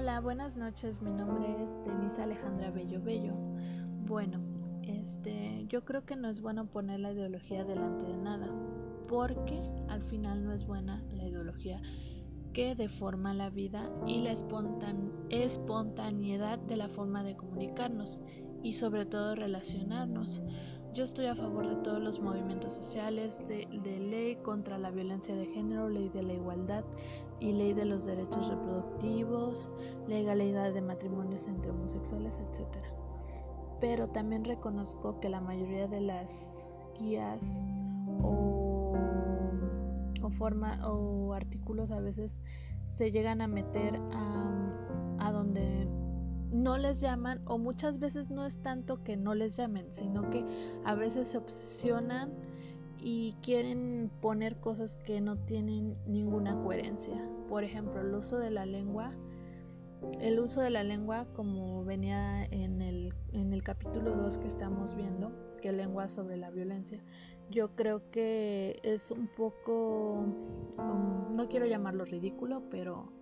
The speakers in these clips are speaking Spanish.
Hola, buenas noches. Mi nombre es Denise Alejandra Bello Bello. Bueno, este, yo creo que no es bueno poner la ideología delante de nada, porque al final no es buena la ideología que deforma la vida y la espontaneidad de la forma de comunicarnos y sobre todo relacionarnos. Yo estoy a favor de todos los movimientos sociales, de, ley contra la violencia de género, ley de la igualdad y ley de los derechos reproductivos, legalidad de matrimonios entre homosexuales, etc. Pero también reconozco que la mayoría de las guías o, o, forma, o artículos a veces se llegan a meter a, a donde no les llaman o muchas veces no es tanto que no les llamen, sino que a veces se obsesionan y quieren poner cosas que no tienen ninguna coherencia. Por ejemplo, el uso de la lengua. El uso de la lengua, como venía en el, en el capítulo 2 que estamos viendo, que lengua sobre la violencia, yo creo que es un poco, um, no quiero llamarlo ridículo, pero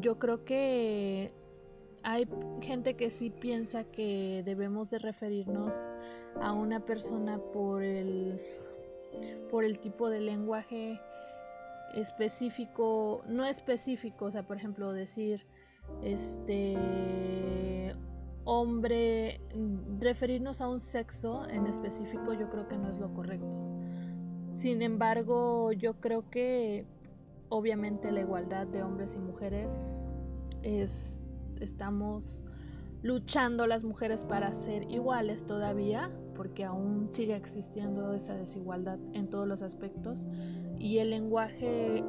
yo creo que hay gente que sí piensa que debemos de referirnos a una persona por el por el tipo de lenguaje específico, no específico, o sea, por ejemplo, decir este hombre, referirnos a un sexo en específico, yo creo que no es lo correcto. Sin embargo, yo creo que obviamente la igualdad de hombres y mujeres es estamos luchando las mujeres para ser iguales todavía, porque aún sigue existiendo esa desigualdad en todos los aspectos y el lenguaje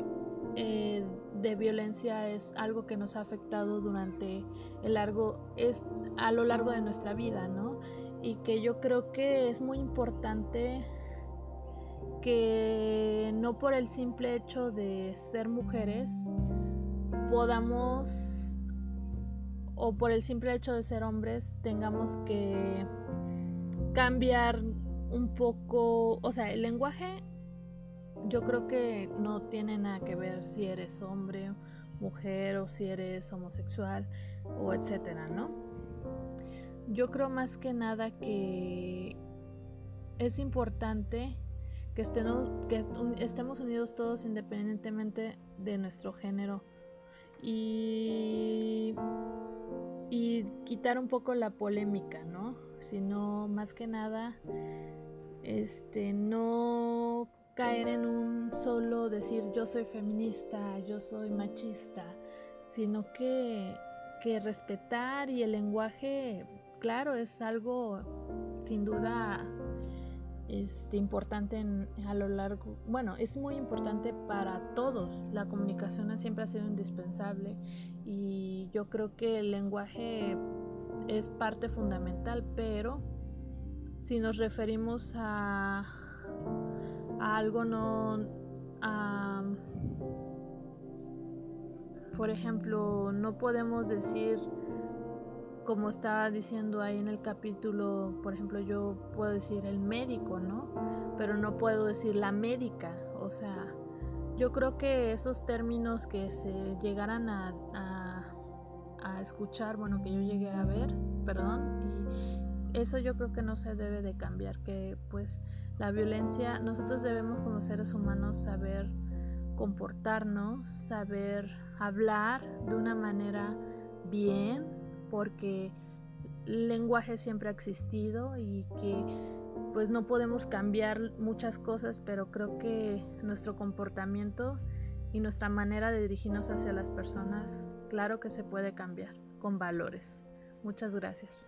eh, de violencia es algo que nos ha afectado durante el largo es a lo largo de nuestra vida, ¿no? Y que yo creo que es muy importante que no por el simple hecho de ser mujeres podamos o por el simple hecho de ser hombres tengamos que cambiar un poco, o sea, el lenguaje yo creo que no tiene nada que ver si eres hombre, mujer o si eres homosexual o etcétera, ¿no? Yo creo más que nada que es importante que estemos, unidos todos independientemente de nuestro género y y quitar un poco la polémica, ¿no? Sino más que nada, este, no caer en un solo decir yo soy feminista, yo soy machista, sino que, que respetar y el lenguaje, claro, es algo sin duda este, importante a lo largo, bueno, es muy importante para todos. La comunicación siempre ha sido indispensable y yo creo que el lenguaje es parte fundamental, pero si nos referimos a, a algo no, a, por ejemplo, no podemos decir como estaba diciendo ahí en el capítulo, por ejemplo, yo puedo decir el médico, ¿no? Pero no puedo decir la médica. O sea, yo creo que esos términos que se llegaran a, a, escuchar, bueno, que yo llegué a ver, perdón, y eso yo creo que no se debe de cambiar, que pues la violencia, nosotros debemos como seres humanos saber comportarnos, saber hablar de una manera bien, porque el lenguaje siempre ha existido y que pues no podemos cambiar muchas cosas, pero creo que nuestro comportamiento y nuestra manera de dirigirnos hacia las personas, claro que se puede cambiar con valores. Muchas gracias.